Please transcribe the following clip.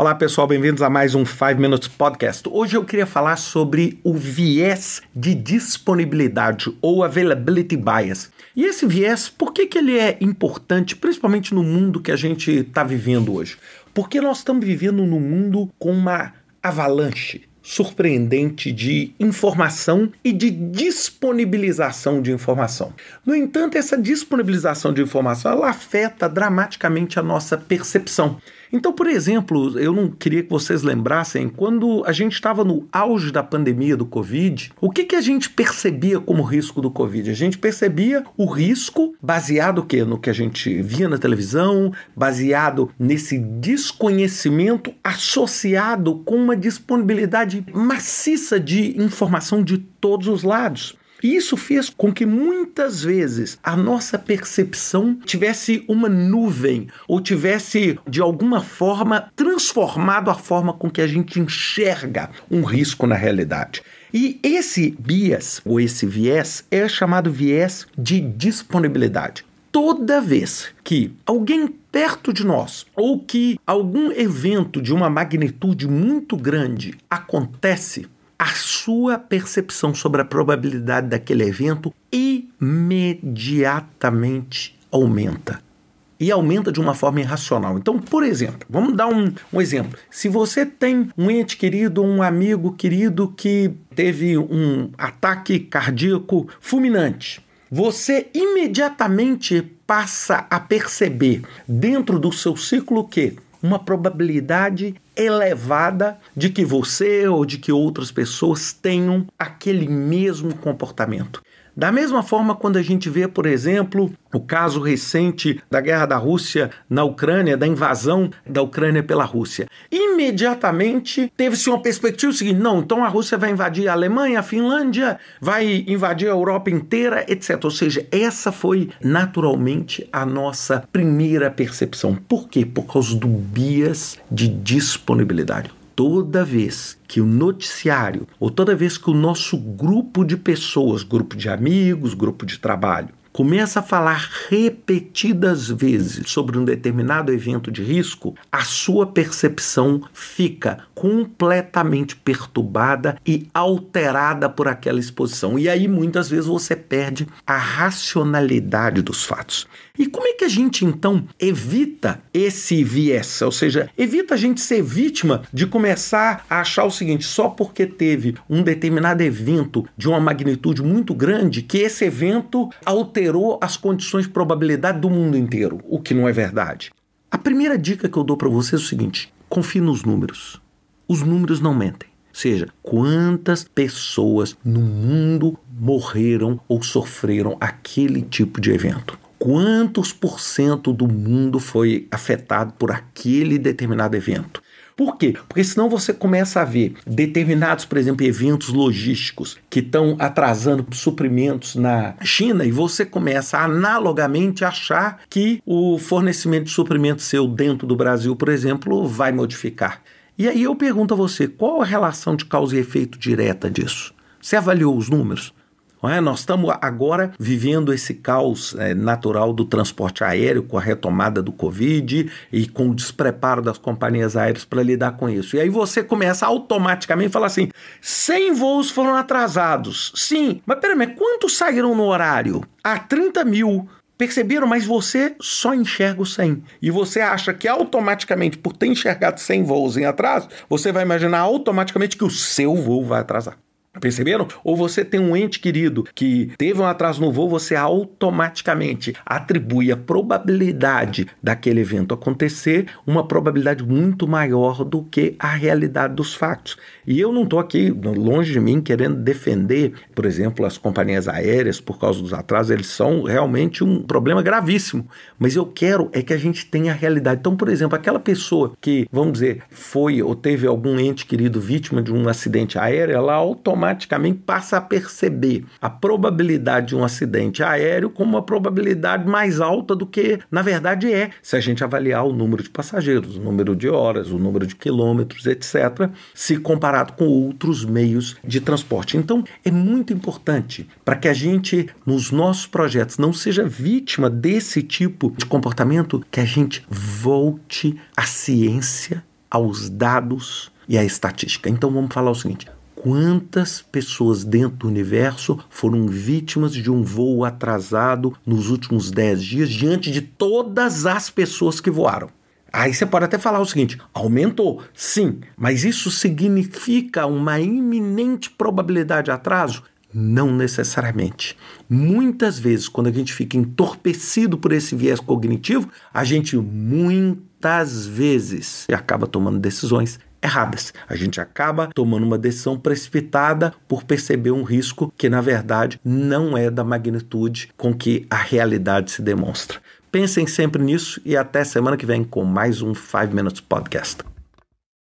Olá pessoal, bem-vindos a mais um 5 Minutes Podcast. Hoje eu queria falar sobre o viés de disponibilidade ou availability bias. E esse viés, por que, que ele é importante, principalmente no mundo que a gente está vivendo hoje? Porque nós estamos vivendo num mundo com uma avalanche surpreendente de informação e de disponibilização de informação. No entanto, essa disponibilização de informação ela afeta dramaticamente a nossa percepção. Então, por exemplo, eu não queria que vocês lembrassem, quando a gente estava no auge da pandemia do Covid, o que, que a gente percebia como risco do Covid? A gente percebia o risco baseado o quê? no que a gente via na televisão, baseado nesse desconhecimento associado com uma disponibilidade maciça de informação de todos os lados. E isso fez com que muitas vezes a nossa percepção tivesse uma nuvem ou tivesse de alguma forma transformado a forma com que a gente enxerga um risco na realidade. E esse bias ou esse viés é chamado viés de disponibilidade. Toda vez que alguém perto de nós ou que algum evento de uma magnitude muito grande acontece, a sua percepção sobre a probabilidade daquele evento imediatamente aumenta. E aumenta de uma forma irracional. Então, por exemplo, vamos dar um, um exemplo. Se você tem um ente querido, um amigo querido que teve um ataque cardíaco fulminante, você imediatamente passa a perceber dentro do seu ciclo que uma probabilidade elevada de que você ou de que outras pessoas tenham aquele mesmo comportamento. Da mesma forma, quando a gente vê, por exemplo, o caso recente da guerra da Rússia na Ucrânia, da invasão da Ucrânia pela Rússia, imediatamente teve-se uma perspectiva seguinte: não, então a Rússia vai invadir a Alemanha, a Finlândia, vai invadir a Europa inteira, etc. Ou seja, essa foi naturalmente a nossa primeira percepção. Por quê? Por causa do bias de disponibilidade toda vez que o noticiário, ou toda vez que o nosso grupo de pessoas, grupo de amigos, grupo de trabalho, começa a falar repetidas vezes sobre um determinado evento de risco, a sua percepção fica completamente perturbada e alterada por aquela exposição. E aí muitas vezes você perde a racionalidade dos fatos. E como é que a gente então evita esse viés? Ou seja, evita a gente ser vítima de começar a achar o seguinte: só porque teve um determinado evento de uma magnitude muito grande, que esse evento alterou as condições de probabilidade do mundo inteiro, o que não é verdade. A primeira dica que eu dou para você é o seguinte: confie nos números. Os números não mentem. Ou seja, quantas pessoas no mundo morreram ou sofreram aquele tipo de evento? Quantos por cento do mundo foi afetado por aquele determinado evento. Por quê? Porque senão você começa a ver determinados, por exemplo, eventos logísticos que estão atrasando suprimentos na China e você começa analogamente a achar que o fornecimento de suprimentos seu dentro do Brasil, por exemplo, vai modificar. E aí eu pergunto a você, qual a relação de causa e efeito direta disso? Você avaliou os números? É? Nós estamos agora vivendo esse caos é, natural do transporte aéreo com a retomada do Covid e com o despreparo das companhias aéreas para lidar com isso. E aí você começa automaticamente a falar assim: 100 voos foram atrasados. Sim, mas peraí, quantos saíram no horário? Ah, 30 mil. Perceberam? Mas você só enxerga o 100. E você acha que automaticamente, por ter enxergado 100 voos em atraso, você vai imaginar automaticamente que o seu voo vai atrasar. Perceberam? Ou você tem um ente querido que teve um atraso no voo, você automaticamente atribui a probabilidade daquele evento acontecer uma probabilidade muito maior do que a realidade dos fatos. E eu não estou aqui, longe de mim, querendo defender, por exemplo, as companhias aéreas por causa dos atrasos, eles são realmente um problema gravíssimo. Mas eu quero é que a gente tenha a realidade. Então, por exemplo, aquela pessoa que, vamos dizer, foi ou teve algum ente querido vítima de um acidente aéreo, ela automaticamente automaticamente passa a perceber a probabilidade de um acidente aéreo como uma probabilidade mais alta do que na verdade é, se a gente avaliar o número de passageiros, o número de horas, o número de quilômetros, etc., se comparado com outros meios de transporte. Então, é muito importante para que a gente, nos nossos projetos, não seja vítima desse tipo de comportamento, que a gente volte à ciência aos dados e à estatística. Então vamos falar o seguinte: quantas pessoas dentro do universo foram vítimas de um voo atrasado nos últimos 10 dias diante de todas as pessoas que voaram? Aí você pode até falar o seguinte: aumentou, sim, mas isso significa uma iminente probabilidade de atraso? Não necessariamente. Muitas vezes, quando a gente fica entorpecido por esse viés cognitivo, a gente muitas vezes acaba tomando decisões erradas. A gente acaba tomando uma decisão precipitada por perceber um risco que, na verdade, não é da magnitude com que a realidade se demonstra. Pensem sempre nisso e até semana que vem com mais um 5 Minutes Podcast.